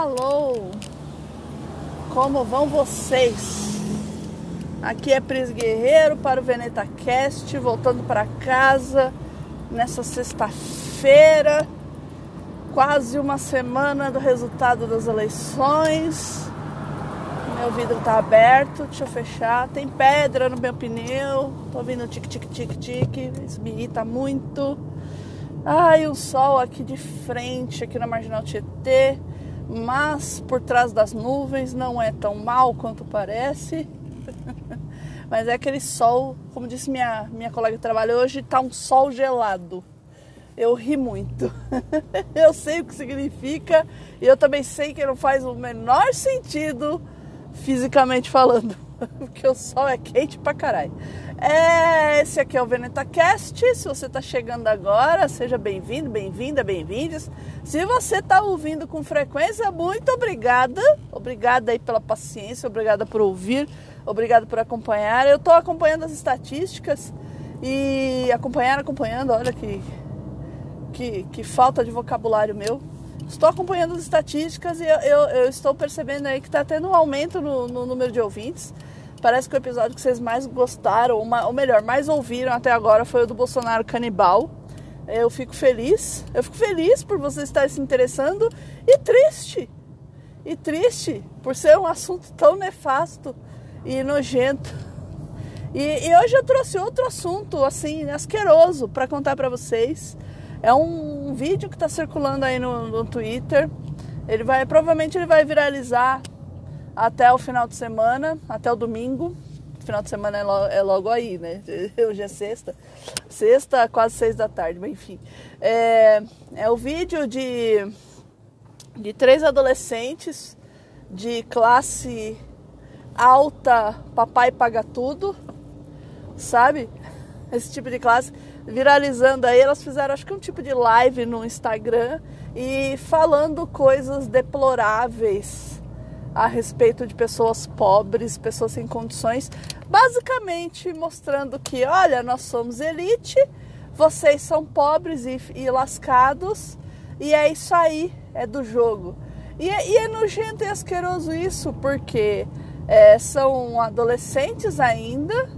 Alô! Como vão vocês? Aqui é Pris Guerreiro para o Veneta Cast, voltando para casa nessa sexta-feira, quase uma semana do resultado das eleições. Meu vidro tá aberto, deixa eu fechar. Tem pedra no meu pneu, tô ouvindo tic tic tic tic, isso me irrita muito. Ai, o sol aqui de frente, aqui na Marginal Tietê mas por trás das nuvens não é tão mal quanto parece. mas é aquele sol, como disse minha, minha colega que trabalha hoje, tá um sol gelado. Eu ri muito. eu sei o que significa e eu também sei que não faz o menor sentido fisicamente falando. Porque o sol é quente pra caralho. É, esse aqui é o Veneta Cast. Se você está chegando agora, seja bem-vindo, bem-vinda, bem-vindas. Se você está ouvindo com frequência, muito obrigada. Obrigada aí pela paciência, obrigada por ouvir, obrigada por acompanhar. Eu estou acompanhando as estatísticas e acompanhar, acompanhando, olha que, que, que falta de vocabulário meu. Estou acompanhando as estatísticas e eu, eu, eu estou percebendo aí que está tendo um aumento no, no número de ouvintes. Parece que o episódio que vocês mais gostaram, ou melhor, mais ouviram até agora foi o do Bolsonaro canibal. Eu fico feliz, eu fico feliz por você estar se interessando e triste. E triste por ser um assunto tão nefasto e nojento. E, e hoje eu trouxe outro assunto, assim, asqueroso, para contar para vocês. É um, um, vídeo que está circulando aí no, no Twitter. Ele vai, provavelmente ele vai viralizar até o final de semana, até o domingo. Final de semana é logo, é logo aí, né? Hoje é sexta. Sexta, quase seis da tarde, mas enfim. É, é o vídeo de, de três adolescentes de classe alta, papai paga tudo, sabe? Esse tipo de classe viralizando aí. Elas fizeram, acho que um tipo de live no Instagram e falando coisas deploráveis a respeito de pessoas pobres, pessoas sem condições, basicamente mostrando que, olha, nós somos elite, vocês são pobres e, e lascados, e é isso aí, é do jogo. E, e é nojento e asqueroso isso, porque é, são adolescentes ainda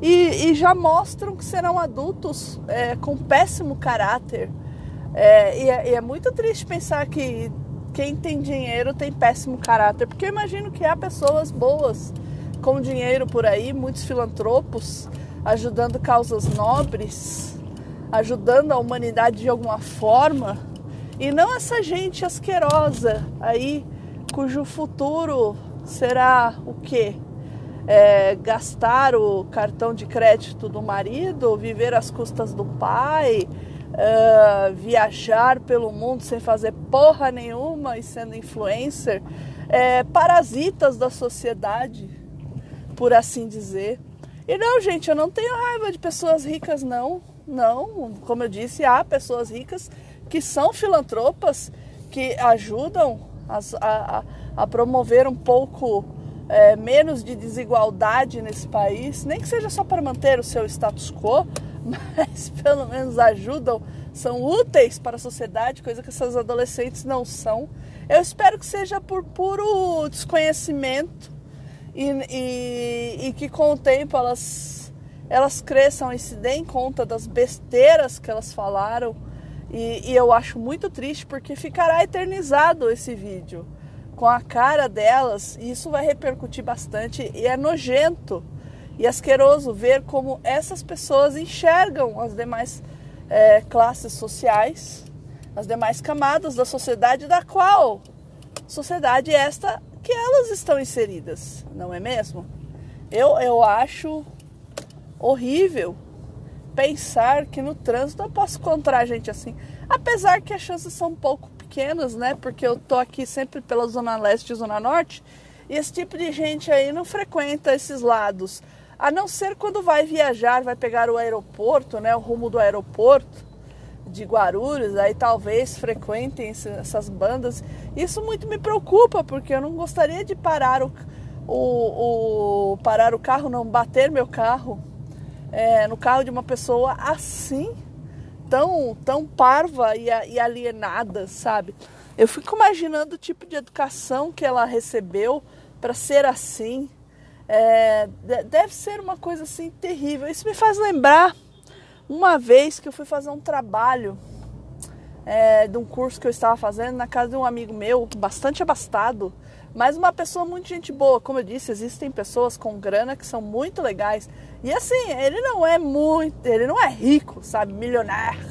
e, e, já mostram que serão adultos é, com péssimo caráter. É, e, é, e é muito triste pensar que quem tem dinheiro tem péssimo caráter, porque eu imagino que há pessoas boas com dinheiro por aí, muitos filantropos ajudando causas nobres, ajudando a humanidade de alguma forma, e não essa gente asquerosa aí cujo futuro será o quê? É, gastar o cartão de crédito do marido, viver às custas do pai, uh, viajar pelo mundo sem fazer porra nenhuma e sendo influencer, é, parasitas da sociedade, por assim dizer. E não, gente, eu não tenho raiva de pessoas ricas, não. Não, como eu disse, há pessoas ricas que são filantropas, que ajudam a, a, a promover um pouco é, menos de desigualdade nesse país, nem que seja só para manter o seu status quo, mas pelo menos ajudam, são úteis para a sociedade, coisa que essas adolescentes não são. Eu espero que seja por puro desconhecimento e, e, e que com o tempo elas, elas cresçam e se deem conta das besteiras que elas falaram. E, e eu acho muito triste porque ficará eternizado esse vídeo com a cara delas e isso vai repercutir bastante e é nojento e asqueroso ver como essas pessoas enxergam as demais é, classes sociais, as demais camadas da sociedade, da qual sociedade esta que elas estão inseridas, não é mesmo? Eu, eu acho horrível pensar que no trânsito eu posso encontrar gente assim, apesar que as chances são pouco pequenas, né? Porque eu tô aqui sempre pela zona leste e zona norte, e esse tipo de gente aí não frequenta esses lados a não ser quando vai viajar, vai pegar o aeroporto, né, o rumo do aeroporto de Guarulhos, aí talvez frequentem essas bandas. Isso muito me preocupa, porque eu não gostaria de parar o, o, o parar o carro, não bater meu carro é, no carro de uma pessoa assim, tão, tão parva e, e alienada, sabe? Eu fico imaginando o tipo de educação que ela recebeu para ser assim. É, deve ser uma coisa assim terrível. Isso me faz lembrar uma vez que eu fui fazer um trabalho é, de um curso que eu estava fazendo na casa de um amigo meu, bastante abastado, mas uma pessoa muito gente boa. Como eu disse, existem pessoas com grana que são muito legais. E assim, ele não é muito, ele não é rico, sabe, milionário,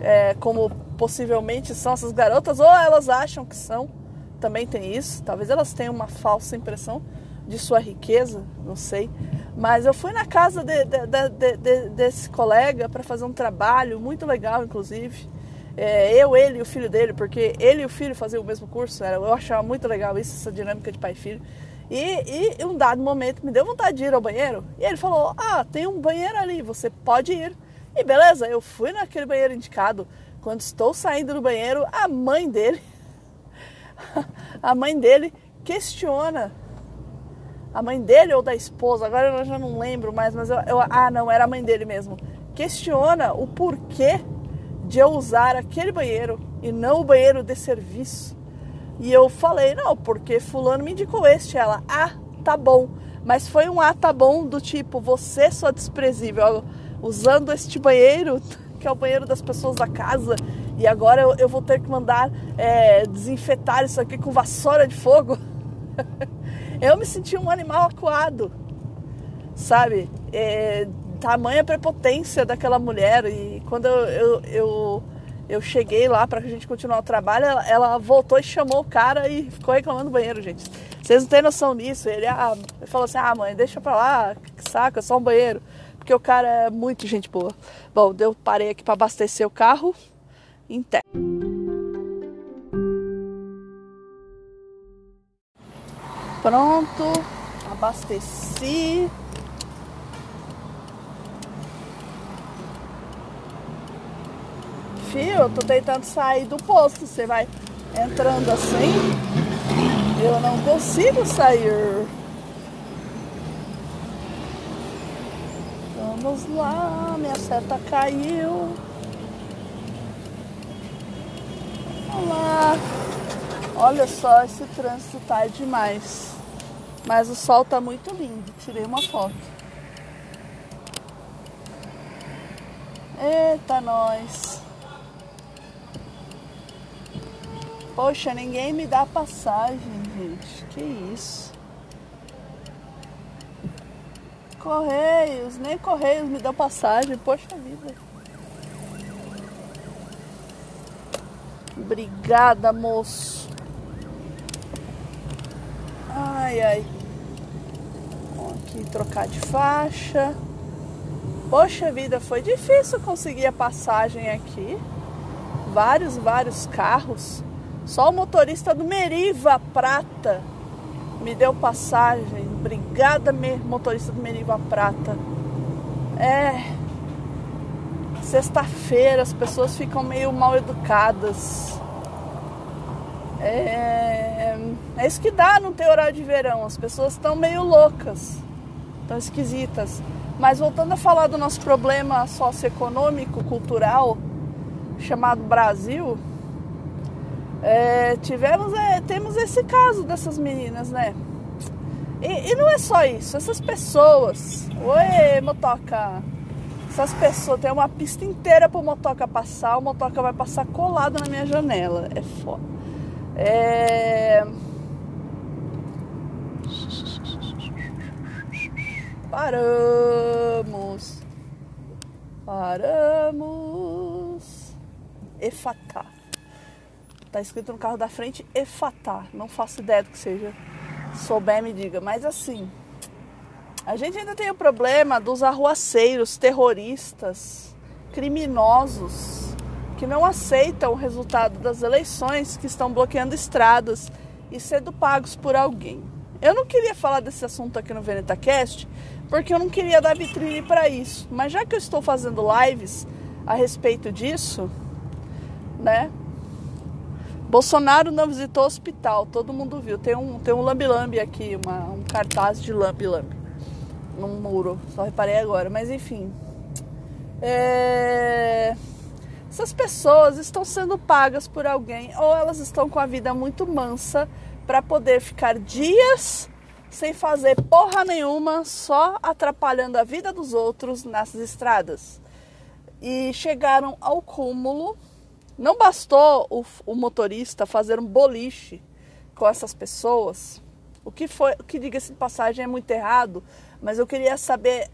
é, como possivelmente são essas garotas, ou elas acham que são. Também tem isso. Talvez elas tenham uma falsa impressão de sua riqueza, não sei. Mas eu fui na casa de, de, de, desse colega para fazer um trabalho muito legal, inclusive é, eu, ele e o filho dele, porque ele e o filho faziam o mesmo curso, era, eu achava muito legal isso, essa dinâmica de pai e filho. E, em um dado momento me deu vontade de ir ao banheiro. E ele falou: Ah, tem um banheiro ali, você pode ir. E beleza, eu fui naquele banheiro indicado. Quando estou saindo do banheiro, a mãe dele, a mãe dele questiona. A mãe dele ou da esposa, agora eu já não lembro mais, mas eu, eu ah, não, era a mãe dele mesmo. Questiona o porquê de eu usar aquele banheiro e não o banheiro de serviço. E eu falei, não, porque fulano me indicou este. Ela, ah, tá bom. Mas foi um ah, tá bom do tipo, você só desprezível, usando este banheiro, que é o banheiro das pessoas da casa, e agora eu, eu vou ter que mandar é, desinfetar isso aqui com vassoura de fogo. eu me senti um animal acuado, sabe? É, tamanha prepotência daquela mulher. E quando eu, eu, eu, eu cheguei lá para a gente continuar o trabalho, ela, ela, voltou e chamou o cara e ficou reclamando do banheiro, gente. Vocês não têm noção disso. Ele, ah, ele falou assim: ah, mãe, deixa pra lá, que saco, é só um banheiro. Porque o cara é muito gente boa. Bom, eu parei aqui para abastecer o carro inteiro. Pronto, abasteci. Filho, eu tô tentando sair do posto. Você vai entrando assim, eu não consigo sair. Vamos lá, minha seta caiu. Vamos lá. Olha só, esse trânsito tá demais. Mas o sol tá muito lindo. Tirei uma foto. Eita, nós. Poxa, ninguém me dá passagem, gente. Que isso? Correios, nem Correios me dão passagem. Poxa vida. Obrigada, moço. Ai, ai. Vamos aqui trocar de faixa. Poxa vida, foi difícil conseguir a passagem aqui. Vários, vários carros. Só o motorista do Meriva Prata me deu passagem. Obrigada, motorista do Meriva Prata. É. Sexta-feira as pessoas ficam meio mal educadas. É, é isso que dá no ter horário de verão. As pessoas estão meio loucas, estão esquisitas. Mas voltando a falar do nosso problema socioeconômico, cultural, chamado Brasil, é, tivemos, é, temos esse caso dessas meninas, né? E, e, não é só isso, essas pessoas. Oi, motoca! Essas pessoas, tem uma pista inteira pro motoca passar, o motoca vai passar colado na minha janela. É foda. É. Paramos. Paramos. Efatá. Tá escrito no carro da frente Efatá. Não faço ideia do que seja. Souber, me diga. Mas assim, a gente ainda tem o problema dos arruaceiros, terroristas, criminosos, que não aceitam o resultado das eleições, que estão bloqueando estradas e sendo pagos por alguém. Eu não queria falar desse assunto aqui no VenetaCast, porque eu não queria dar vitrine para isso. Mas já que eu estou fazendo lives a respeito disso, né? Bolsonaro não visitou o hospital, todo mundo viu. Tem um, tem um lambi-lambi aqui, uma, um cartaz de lambi-lambi num muro, só reparei agora. Mas enfim. É... essas pessoas estão sendo pagas por alguém ou elas estão com a vida muito mansa para poder ficar dias sem fazer porra nenhuma, só atrapalhando a vida dos outros nas estradas. E chegaram ao cúmulo. Não bastou o, o motorista fazer um boliche com essas pessoas, o que foi, o que diga-se de passagem é muito errado, mas eu queria saber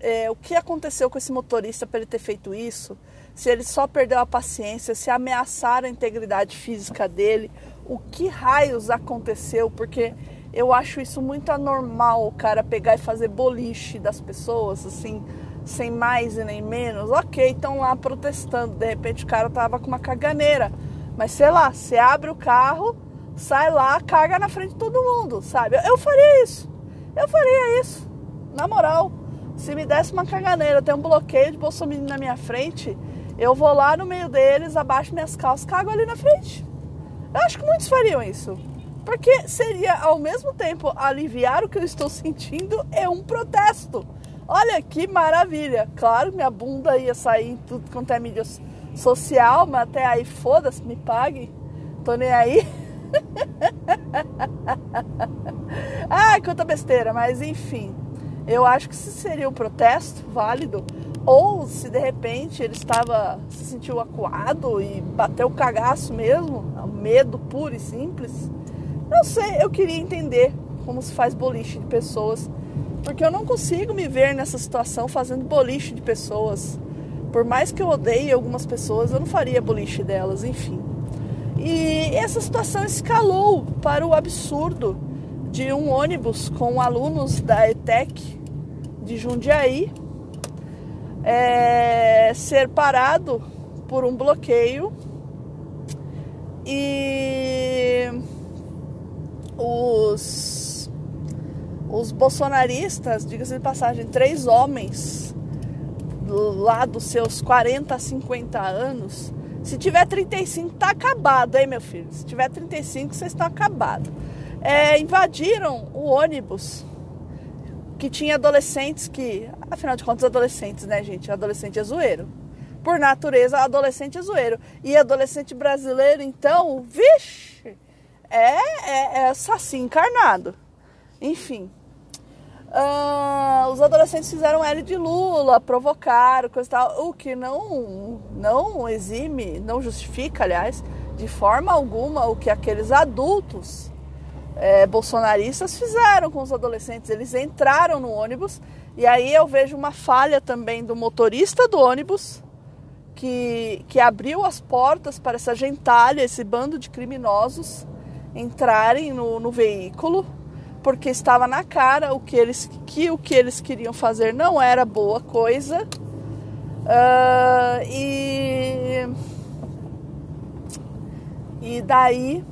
é, o que aconteceu com esse motorista para ele ter feito isso, se ele só perdeu a paciência, se ameaçaram a integridade física dele, o que raios aconteceu, porque eu acho isso muito anormal, o cara pegar e fazer boliche das pessoas, assim, sem mais e nem menos. Ok, estão lá protestando, de repente o cara tava com uma caganeira. Mas sei lá, você abre o carro, sai lá, carga na frente de todo mundo, sabe? Eu, eu faria isso. Eu faria isso. Na moral, se me desse uma caganeira, tem um bloqueio de Bolsonaro na minha frente, eu vou lá no meio deles, abaixo minhas calças, cago ali na frente. Eu acho que muitos fariam isso. Porque seria ao mesmo tempo aliviar o que eu estou sentindo é um protesto. Olha que maravilha! Claro, minha bunda ia sair em tudo quanto é mídia social, mas até aí foda-se, me pague. Tô nem aí. ah, quanta besteira, mas enfim. Eu acho que se seria um protesto válido, ou se de repente ele estava se sentiu acuado e bateu o cagaço mesmo, medo puro e simples, não sei, eu queria entender como se faz boliche de pessoas, porque eu não consigo me ver nessa situação fazendo boliche de pessoas. Por mais que eu odeie algumas pessoas, eu não faria boliche delas, enfim. E essa situação escalou para o absurdo de um ônibus com alunos da ETEC de Jundiaí é, ser parado por um bloqueio e os, os bolsonaristas, diga-se de passagem, três homens lá dos seus 40 a 50 anos, se tiver 35, tá acabado, hein, meu filho? Se tiver 35, vocês estão acabados. É, invadiram o ônibus que tinha adolescentes que, afinal de contas, adolescentes, né, gente? Adolescente é zoeiro. Por natureza, adolescente é zoeiro. E adolescente brasileiro, então, vixe, é, é, é saci encarnado. Enfim. Uh, os adolescentes fizeram L de Lula, provocaram, coisa e tal, o que não, não exime, não justifica, aliás, de forma alguma o que aqueles adultos é, bolsonaristas fizeram com os adolescentes. Eles entraram no ônibus e aí eu vejo uma falha também do motorista do ônibus que, que abriu as portas para essa gentalha, esse bando de criminosos entrarem no, no veículo, porque estava na cara o que eles, que o que eles queriam fazer não era boa coisa. Uh, e, e daí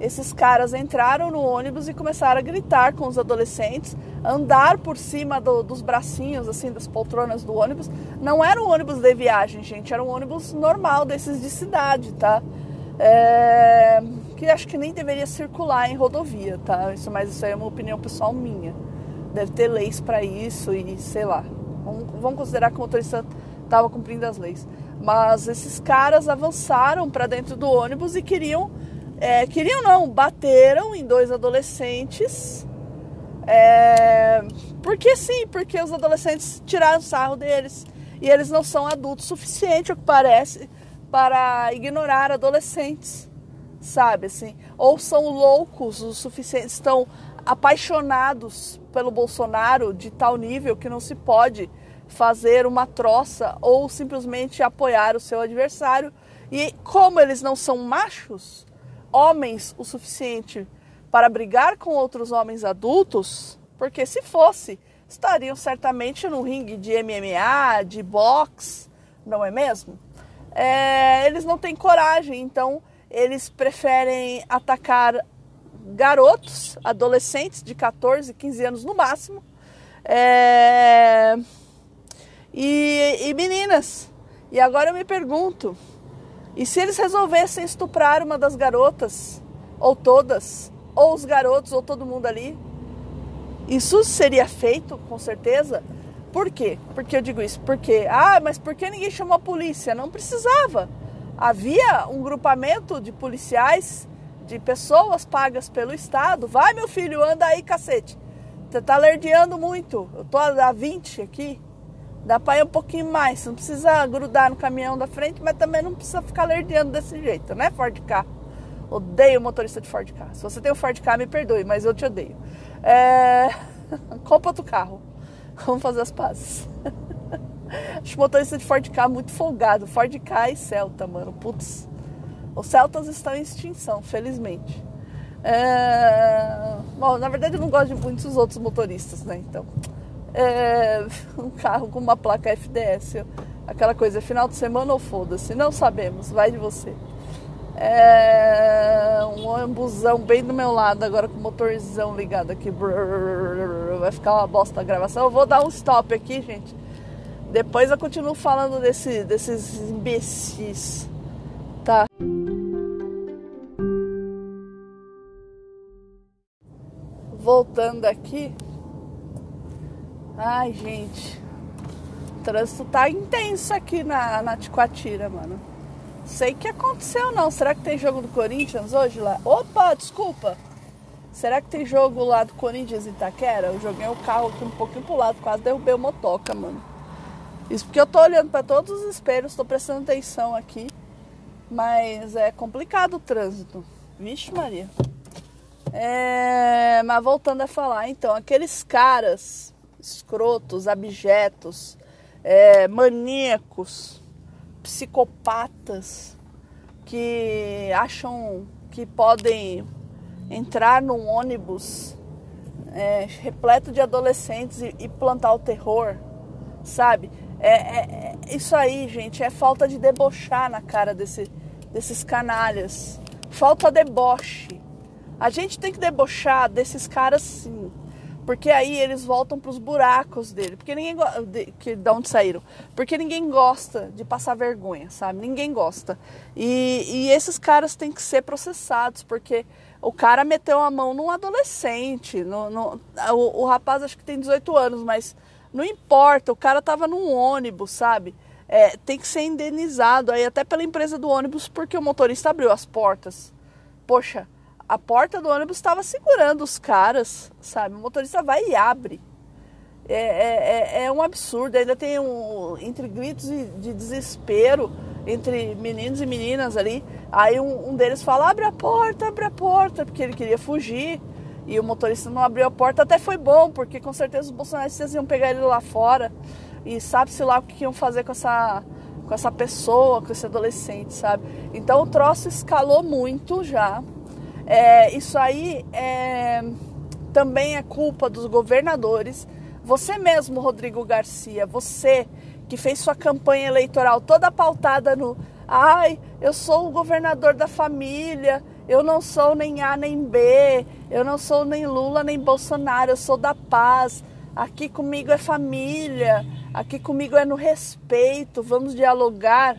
esses caras entraram no ônibus e começaram a gritar com os adolescentes, andar por cima do, dos bracinhos, assim, das poltronas do ônibus. Não era um ônibus de viagem, gente, era um ônibus normal, desses de cidade, tá? É que acho que nem deveria circular em rodovia, tá? Isso, mas isso aí é uma opinião pessoal minha. Deve ter leis para isso e sei lá. Vamos, vamos considerar que o motorista estava cumprindo as leis. Mas esses caras avançaram para dentro do ônibus e queriam, é, queriam não, bateram em dois adolescentes. É, porque sim, porque os adolescentes tiraram sarro deles e eles não são adultos suficiente, o que parece, para ignorar adolescentes sabe assim? Ou são loucos o suficiente, estão apaixonados pelo Bolsonaro de tal nível que não se pode fazer uma troça ou simplesmente apoiar o seu adversário. E como eles não são machos, homens o suficiente para brigar com outros homens adultos, porque se fosse, estariam certamente no ringue de MMA, de boxe, não é mesmo? É, eles não têm coragem, então eles preferem atacar garotos, adolescentes de 14, 15 anos no máximo, é... e, e meninas. E agora eu me pergunto: e se eles resolvessem estuprar uma das garotas, ou todas, ou os garotos, ou todo mundo ali? Isso seria feito, com certeza, Por quê? Porque eu digo isso? Porque, ah, mas por que ninguém chamou a polícia? Não precisava. Havia um grupamento de policiais, de pessoas pagas pelo Estado. Vai, meu filho, anda aí, cacete. Você tá lerdeando muito. Eu tô a 20 aqui. Dá pra ir um pouquinho mais. Não precisa grudar no caminhão da frente, mas também não precisa ficar lerdeando desse jeito, né, Ford K? Odeio motorista de Ford K. Se você tem um Ford K, me perdoe, mas eu te odeio. É... Compra outro carro. Vamos fazer as pazes. Acho motorista de Ford K muito folgado. Ford K e Celta, mano. Putz. Os Celtas estão em extinção, felizmente. É... Bom, na verdade eu não gosto de muitos outros motoristas, né? Então, é... um carro com uma placa FDS, aquela coisa, final de semana ou foda-se, não sabemos, vai de você. É... Um ambuzão bem do meu lado, agora com o motorzão ligado aqui. Vai ficar uma bosta a gravação. Eu vou dar um stop aqui, gente. Depois eu continuo falando desse, desses imbecis. Tá? voltando aqui. Ai, gente. O trânsito tá intenso aqui na, na Ticoatira, mano. Sei que aconteceu não. Será que tem jogo do Corinthians hoje lá? Opa, desculpa. Será que tem jogo lá do Corinthians em Itaquera? Eu joguei o carro aqui um pouquinho pro lado, quase derrubei o motoca, mano. Isso porque eu tô olhando para todos os espelhos, tô prestando atenção aqui. Mas é complicado o trânsito. Vixe Maria. É, mas voltando a falar, então, aqueles caras escrotos, abjetos, é, maníacos, psicopatas que acham que podem entrar num ônibus é, repleto de adolescentes e, e, plantar o terror, sabe? É, é, é, isso aí, gente, é falta de debochar na cara desse, desses canalhas. Falta deboche. A gente tem que debochar desses caras sim. Porque aí eles voltam para os buracos dele, porque ninguém de, que de onde saíram, porque ninguém gosta de passar vergonha, sabe? Ninguém gosta. E, e esses caras têm que ser processados, porque o cara meteu a mão num adolescente, no, no o, o, rapaz acho que tem 18 anos, mas não importa, o cara tava num ônibus, sabe? É, tem que ser indenizado aí até pela empresa do ônibus, porque o motorista abriu as portas. Poxa, a porta do ônibus estava segurando os caras, sabe? O motorista vai e abre. É, é, é, é um absurdo. Ainda tem um, entre gritos de, de, desespero entre meninos e meninas ali. Aí um, um, deles fala: abre a porta, abre a porta, porque ele queria fugir. E o motorista não abriu a porta. Até foi bom, porque com certeza os bolsonaristas iam pegar ele lá fora. E sabe-se lá o que iam fazer com essa, com essa pessoa, com esse adolescente, sabe? Então o troço escalou muito já. É, isso aí é, também é culpa dos governadores. Você mesmo, Rodrigo Garcia, você que fez sua campanha eleitoral toda pautada no ai, eu sou o governador da família, eu não sou nem A nem B, eu não sou nem Lula nem Bolsonaro, eu sou da paz. Aqui comigo é família, aqui comigo é no respeito, vamos dialogar.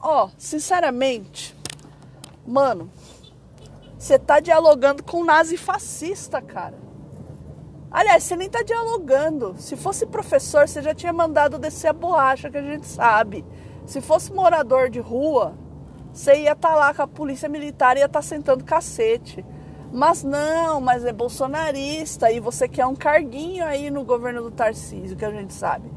Ó, oh, sinceramente, mano, você está dialogando com um nazifascista, cara. Aliás, você nem está dialogando. Se fosse professor, você já tinha mandado descer a borracha, que a gente sabe. Se fosse morador de rua, você ia estar tá lá com a polícia militar e ia estar tá sentando cacete. Mas não, mas é bolsonarista e você quer um carguinho aí no governo do Tarcísio, que a gente sabe.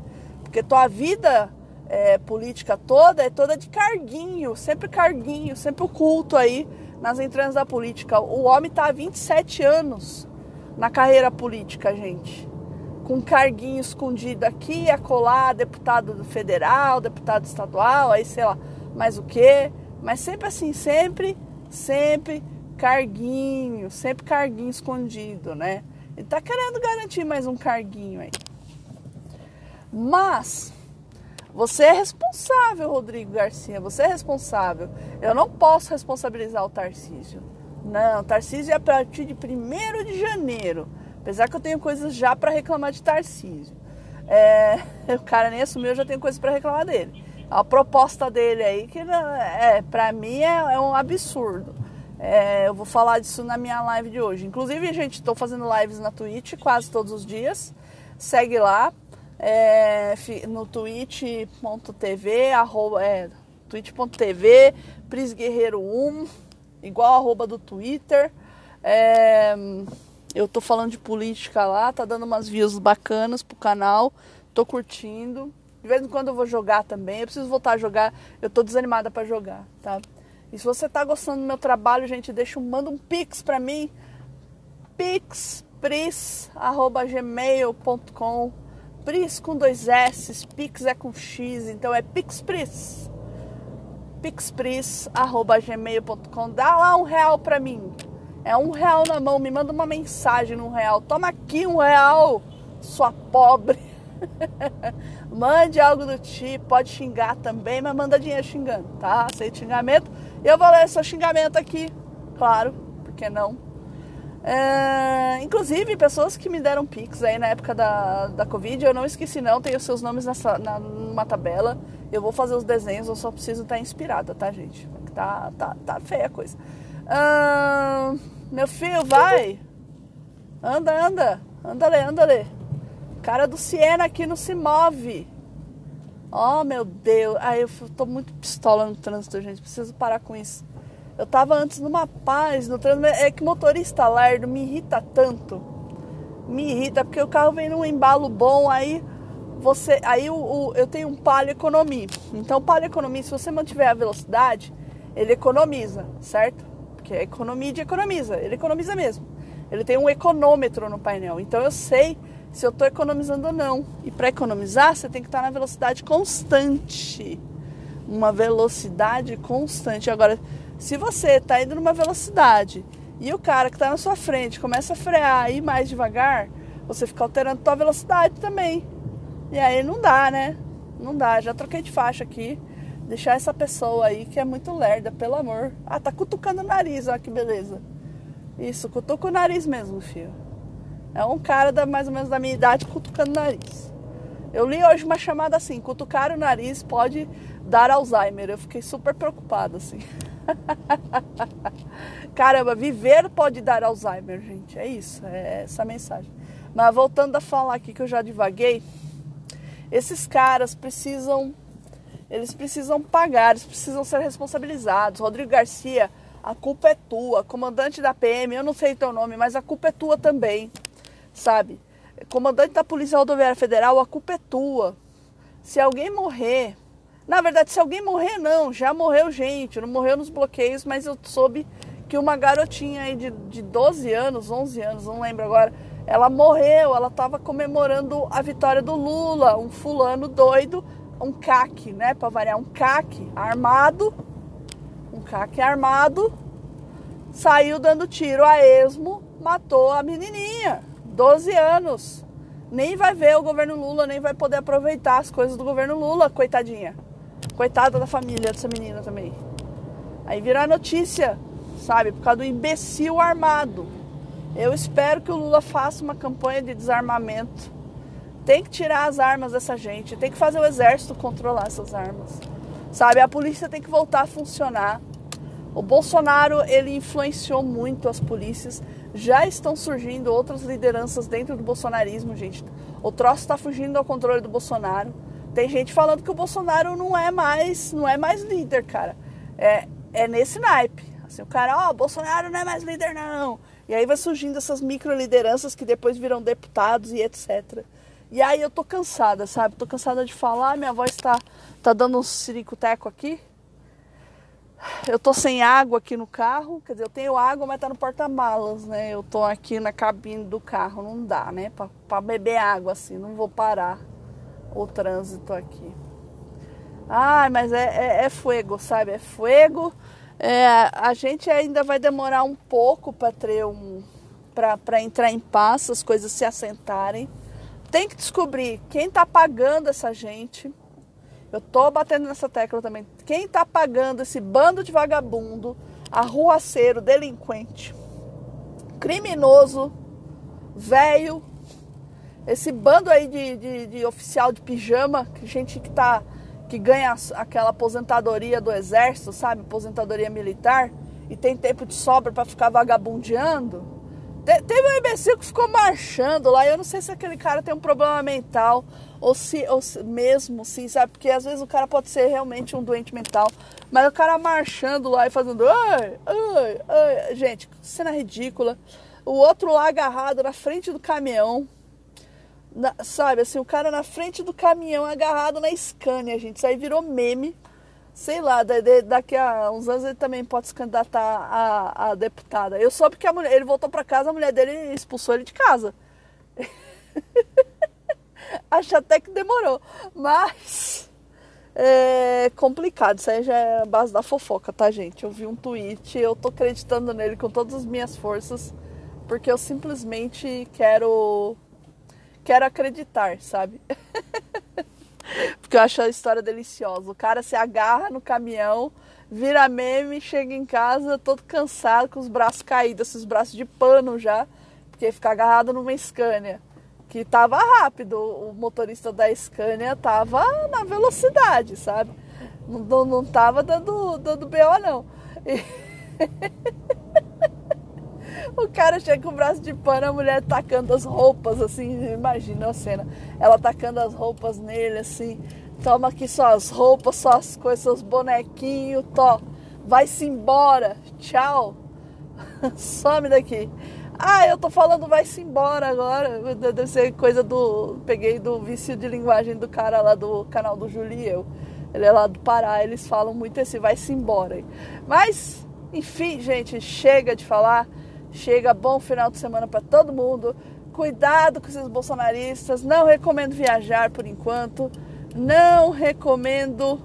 Porque tua vida é, política toda é toda de carguinho, sempre carguinho, sempre o culto aí nas entranhas da política. O homem está há 27 anos na carreira política, gente. Com carguinho escondido aqui, acolá, deputado federal, deputado estadual, aí sei lá, mais o quê. Mas sempre assim, sempre, sempre carguinho, sempre carguinho escondido, né? Ele tá querendo garantir mais um carguinho aí. Mas você é responsável, Rodrigo Garcia. Você é responsável. Eu não posso responsabilizar o Tarcísio. Não, Tarcísio é a partir de 1 de janeiro. Apesar que eu tenho coisas já para reclamar de Tarcísio. É, o cara nem assumiu, eu já tenho coisas para reclamar dele. A proposta dele aí, que é, para mim é, é, um absurdo. É, eu vou falar disso na minha live de hoje. Inclusive, gente, estou fazendo lives na Twitch quase todos os dias. Segue lá é, no twitch.tv, arroba, é, twitch.tv, prisguerreiro1, igual arroba do Twitter. É, eu tô falando de política lá, tá dando umas views bacanas pro canal, tô curtindo. De vez em quando eu vou jogar também, eu preciso voltar a jogar, eu tô desanimada para jogar, tá? E se você tá gostando do meu trabalho, gente, deixa, manda um pix pra mim, pixpris.gmail.com Pris com dois S, Pix é com X, então é Pixpris. Pixpris.gmail.com Dá lá um real pra mim. É um real na mão, me manda uma mensagem no real. Toma aqui um real, sua pobre. Mande algo do tipo, pode xingar também, mas manda dinheiro xingando, tá? Aceita xingamento. Eu vou ler seu xingamento aqui, claro, porque não? É, inclusive, pessoas que me deram pix aí na época da, da Covid, eu não esqueci não, tenho seus nomes nessa, na, numa tabela. Eu vou fazer os desenhos, eu só preciso estar inspirada, tá, gente? Tá, tá, tá feia a coisa. meu filho, vai! Anda, anda! Anda, lê, anda, lê. Cara do Siena aqui não se move. Oh, meu Deus. Ai, eu tô muito pistola no trânsito, gente. Preciso parar com isso. Eu tava antes numa paz no trânsito. É que motorista lerdo me irrita tanto. Me irrita, porque o carro vem num embalo bom, aí você. Aí o, o eu tenho um palio economia. Então palio economia, se você mantiver a velocidade, ele economiza, certo? Porque é economia de economiza. Ele economiza mesmo. Ele tem um econômetro no painel. Então eu sei se eu estou economizando ou não. E para economizar, você tem que estar na velocidade constante. Uma velocidade constante. Agora, se você está indo numa velocidade e o cara que está na sua frente começa a frear e ir mais devagar, você fica alterando a sua velocidade também. E aí não dá, né? Não dá. Já troquei de faixa aqui. Deixar essa pessoa aí que é muito lerda, pelo amor. Ah, tá cutucando o nariz, olha que beleza. Isso, cutuca o nariz mesmo, filho. É um cara da, mais ou menos da minha idade cutucando o nariz. Eu li hoje uma chamada assim, cutucar o nariz pode dar Alzheimer. Eu fiquei super preocupada, assim. Caramba, viver pode dar Alzheimer, gente. É isso, é essa a mensagem. Mas voltando a falar aqui que eu já divaguei, esses caras precisam, eles precisam pagar, eles precisam ser responsabilizados. Rodrigo Garcia, a culpa é tua. Comandante da PM, eu não sei teu nome, mas a culpa é tua também sabe? Comandante da Polícia Rodoviária Federal, a culpa é tua. Se alguém morrer, na verdade, se alguém morrer, não, já morreu gente, não morreu nos bloqueios, mas eu soube que uma garotinha aí de, de 12 anos, 11 anos, não lembro agora, ela morreu, ela estava comemorando a vitória do Lula, um fulano doido, um CAC, né, para variar, um CAC armado, um CAC armado, saiu dando tiro a esmo, matou a menininha. 12 anos. Nem vai ver o governo Lula, nem vai poder aproveitar as coisas do governo Lula, coitadinha. Coitada da família dessa menina também. Aí virá notícia, sabe, por causa do imbecil armado. Eu espero que o Lula faça uma campanha de desarmamento. Tem que tirar as armas dessa gente, tem que fazer o exército controlar essas armas. Sabe, a polícia tem que voltar a funcionar. O Bolsonaro, ele influenciou muito as polícias já estão surgindo outras lideranças dentro do bolsonarismo, gente. O troço está fugindo ao controle do Bolsonaro. Tem gente falando que o Bolsonaro não é mais, não é mais líder, cara. É, é nesse naipe. Assim, o cara, ó, oh, Bolsonaro não é mais líder, não. E aí vai surgindo essas micro lideranças que depois viram deputados e etc. E aí eu tô cansada, sabe? Tô cansada de falar, minha voz tá, tá dando um sirico-teco aqui. Eu tô sem água aqui no carro, quer dizer, eu tenho água, mas tá no porta-malas, né? Eu tô aqui na cabine do carro, não dá, né? Pra, pra beber água assim, não vou parar o trânsito aqui. Ai, mas é, é, é fuego, sabe? É fuego. É, a gente ainda vai demorar um pouco para ter um. para entrar em paz, as coisas se assentarem. Tem que descobrir quem tá pagando essa gente eu tô batendo nessa tecla também. Quem tá pagando esse bando de vagabundo, arruaceiro, delinquente, criminoso, velho, esse bando aí de, de, de, oficial de pijama, gente que tá que ganha aquela aposentadoria do exército, sabe, aposentadoria militar, e tem tempo de sobra para ficar vagabundeando, Te, teve um imbecil que ficou marchando lá. Eu não sei se aquele cara tem um problema mental ou se, ou se mesmo, sim, sabe? Porque às vezes o cara pode ser realmente um doente mental. Mas o cara marchando lá e fazendo. Ai, ai, ai. Gente, cena ridícula. O outro lá agarrado na frente do caminhão. Na, sabe, assim, o cara na frente do caminhão agarrado na Scania, gente. Isso aí virou meme. Sei lá, daqui a uns anos ele também pode se candidatar a, a deputada. Eu soube que a mulher, ele voltou para casa, a mulher dele expulsou ele de casa. Acho até que demorou. Mas é complicado. Isso aí já é a base da fofoca, tá, gente? Eu vi um tweet, eu tô acreditando nele com todas as minhas forças, porque eu simplesmente quero quero acreditar, sabe? porque eu acho a história deliciosa. O cara se agarra no caminhão, vira meme, chega em casa todo cansado, com os braços caídos, esses braços de pano já, porque fica agarrado numa Scania que tava rápido. O motorista da Scania tava na velocidade, sabe? Não, não tava dando, dando BO, não. E... o cara chega com o braço de pano, a mulher tacando as roupas, assim, imagina a cena. Ela tacando as roupas nele, assim, toma aqui suas roupas, suas coisas, seus bonequinhos, to, vai-se embora, tchau, some daqui. Ah, eu tô falando vai-se embora agora. Deve ser coisa do. Peguei do vício de linguagem do cara lá do canal do Julieu. Ele é lá do Pará, eles falam muito esse vai-se embora. Mas, enfim, gente, chega de falar. Chega, bom final de semana para todo mundo. Cuidado com esses bolsonaristas. Não recomendo viajar por enquanto. Não recomendo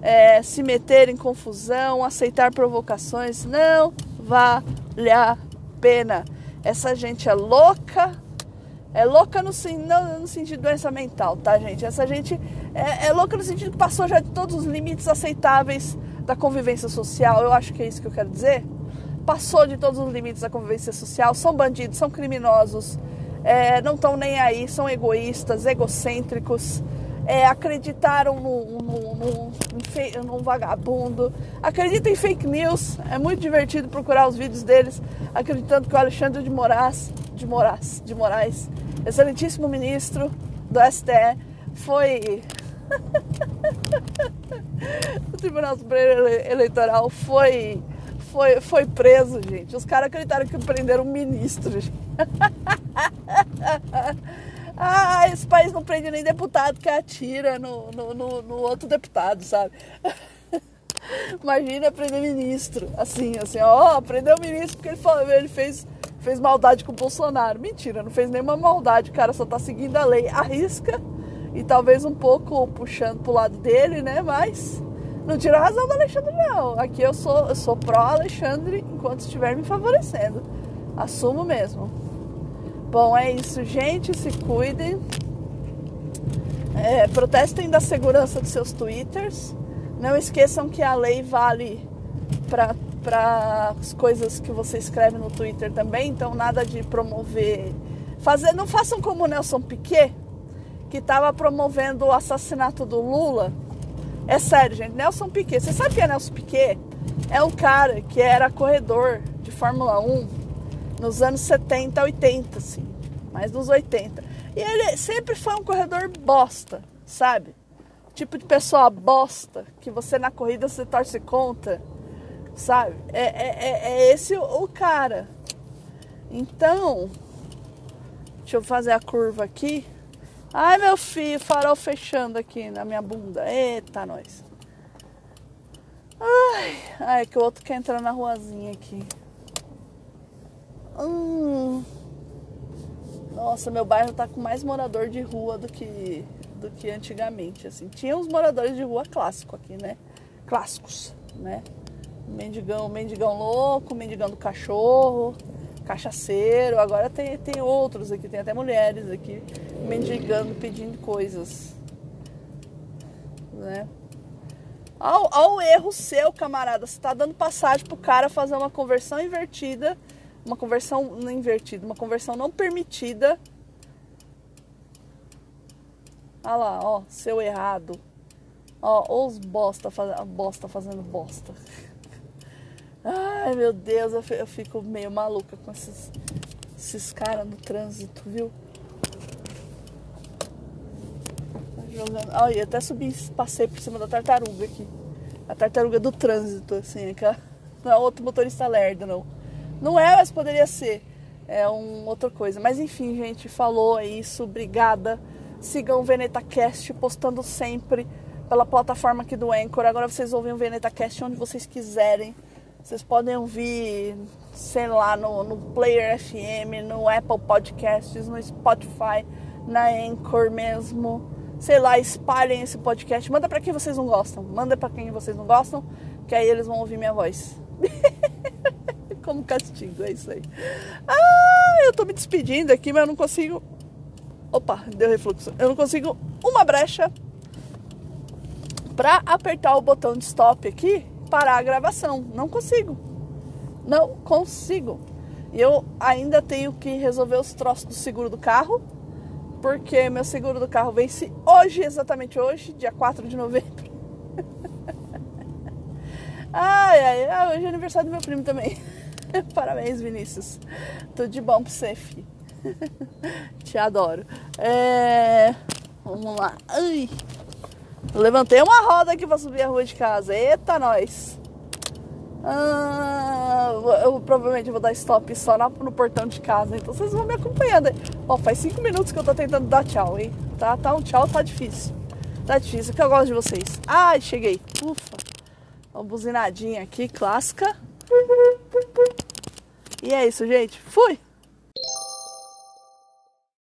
é, se meter em confusão, aceitar provocações. Não vale a pena. Essa gente é louca, é louca no, não no sentido de doença mental, tá, gente? Essa gente é, é, louca no sentido que passou já de todos os limites aceitáveis da convivência social. Eu acho que é isso que eu quero dizer. Passou de todos os limites da convivência social. São bandidos, são criminosos, é, não estão nem aí, são egoístas, egocêntricos é, acreditaram no, vagabundo, acreditam em fake news. É muito divertido procurar os vídeos deles, acreditando que o Alexandre de Moraes, de Moraes, de Moraes, excelentíssimo ministro do STE, foi o Tribunal Superior Eleitoral foi foi, foi preso, gente. Os caras acreditaram que prenderam um ministro. Ah, esse país não prende nem deputado que atira no, no, no, no outro deputado, sabe? Imagina prender ministro. Assim, assim, ó, prendeu o ministro porque ele, falou, ele fez, fez maldade com o Bolsonaro. Mentira, não fez nenhuma maldade, o cara só tá seguindo a lei. Arrisca e talvez um pouco puxando pro lado dele, né? Mas não tira a razão do Alexandre, não. Aqui eu sou, eu sou pró-Alexandre enquanto estiver me favorecendo. Assumo mesmo. Bom, é isso, gente. Se cuidem. É, protestem da segurança dos seus twitters. Não esqueçam que a lei vale para as coisas que você escreve no Twitter também. Então, nada de promover. Fazer, não façam como o Nelson Piquet, que estava promovendo o assassinato do Lula. É sério, gente. Nelson Piquet. Você sabe quem é Nelson Piquet? É um cara que era corredor de Fórmula 1 nos anos 70, 80, assim, mais dos 80. E ele sempre foi um corredor bosta, sabe? Tipo de pessoa bosta, que você na corrida você torce contra, sabe? É, é, é, é esse o cara. Então, deixa eu fazer a curva aqui. Ai, meu filho, farol fechando aqui na minha bunda. Eita, nós. Ai, ai, que o outro quer entrar na ruazinha aqui. Hum. Nossa, meu bairro tá com mais morador de rua do que do que antigamente, assim. Tinha uns moradores de rua clássico aqui, né? Clássicos, né? Mendigão, mendigão louco, mendigão do cachorro, cachaceiro. Agora tem, tem outros aqui, tem até mulheres aqui mendigando, pedindo coisas, né? Ao, ao erro seu, camarada, você tá dando passagem pro cara fazer uma conversão invertida uma conversão não invertida, uma conversão não permitida. Olha lá, ó, seu errado. Ó, os bosta, bosta fazendo bosta. Ai, meu Deus, eu fico meio maluca com esses, Esses caras no trânsito, viu? Tá jogando. Olha, até subi, passei por cima da tartaruga aqui. A tartaruga do trânsito, assim, aquela. Não é outro motorista lerdo, não. Não é, mas poderia ser. É um, outra coisa. Mas enfim, gente, falou é isso. Obrigada. Sigam o VenetaCast postando sempre pela plataforma aqui do Anchor. Agora vocês ouvem o VenetaCast onde vocês quiserem. Vocês podem ouvir, sei lá, no, no Player FM, no Apple Podcasts, no Spotify, na Anchor mesmo. Sei lá, espalhem esse podcast. Manda para quem vocês não gostam. Manda para quem vocês não gostam, que aí eles vão ouvir minha voz. Como castigo, é isso aí. Ah, eu tô me despedindo aqui, mas eu não consigo. Opa, deu refluxo. Eu não consigo uma brecha para apertar o botão de stop aqui, parar a gravação. Não consigo. Não consigo. E eu ainda tenho que resolver os troços do seguro do carro, porque meu seguro do carro vence hoje, exatamente hoje, dia 4 de novembro. ai, ai, ai, hoje é aniversário do meu primo também. Parabéns, Vinícius. Tudo de bom pra você, filho. Te adoro. É... Vamos lá. Ai. Levantei uma roda aqui pra subir a rua de casa. Eita, nós. Ah, eu provavelmente vou dar stop só no portão de casa, então vocês vão me acompanhando. Ó, faz cinco minutos que eu tô tentando dar tchau, hein? Tá, tá um tchau, tá difícil. Tá difícil, que eu gosto de vocês. Ai, cheguei. Ufa. Uma buzinadinha aqui, clássica. E é isso, gente. Fui!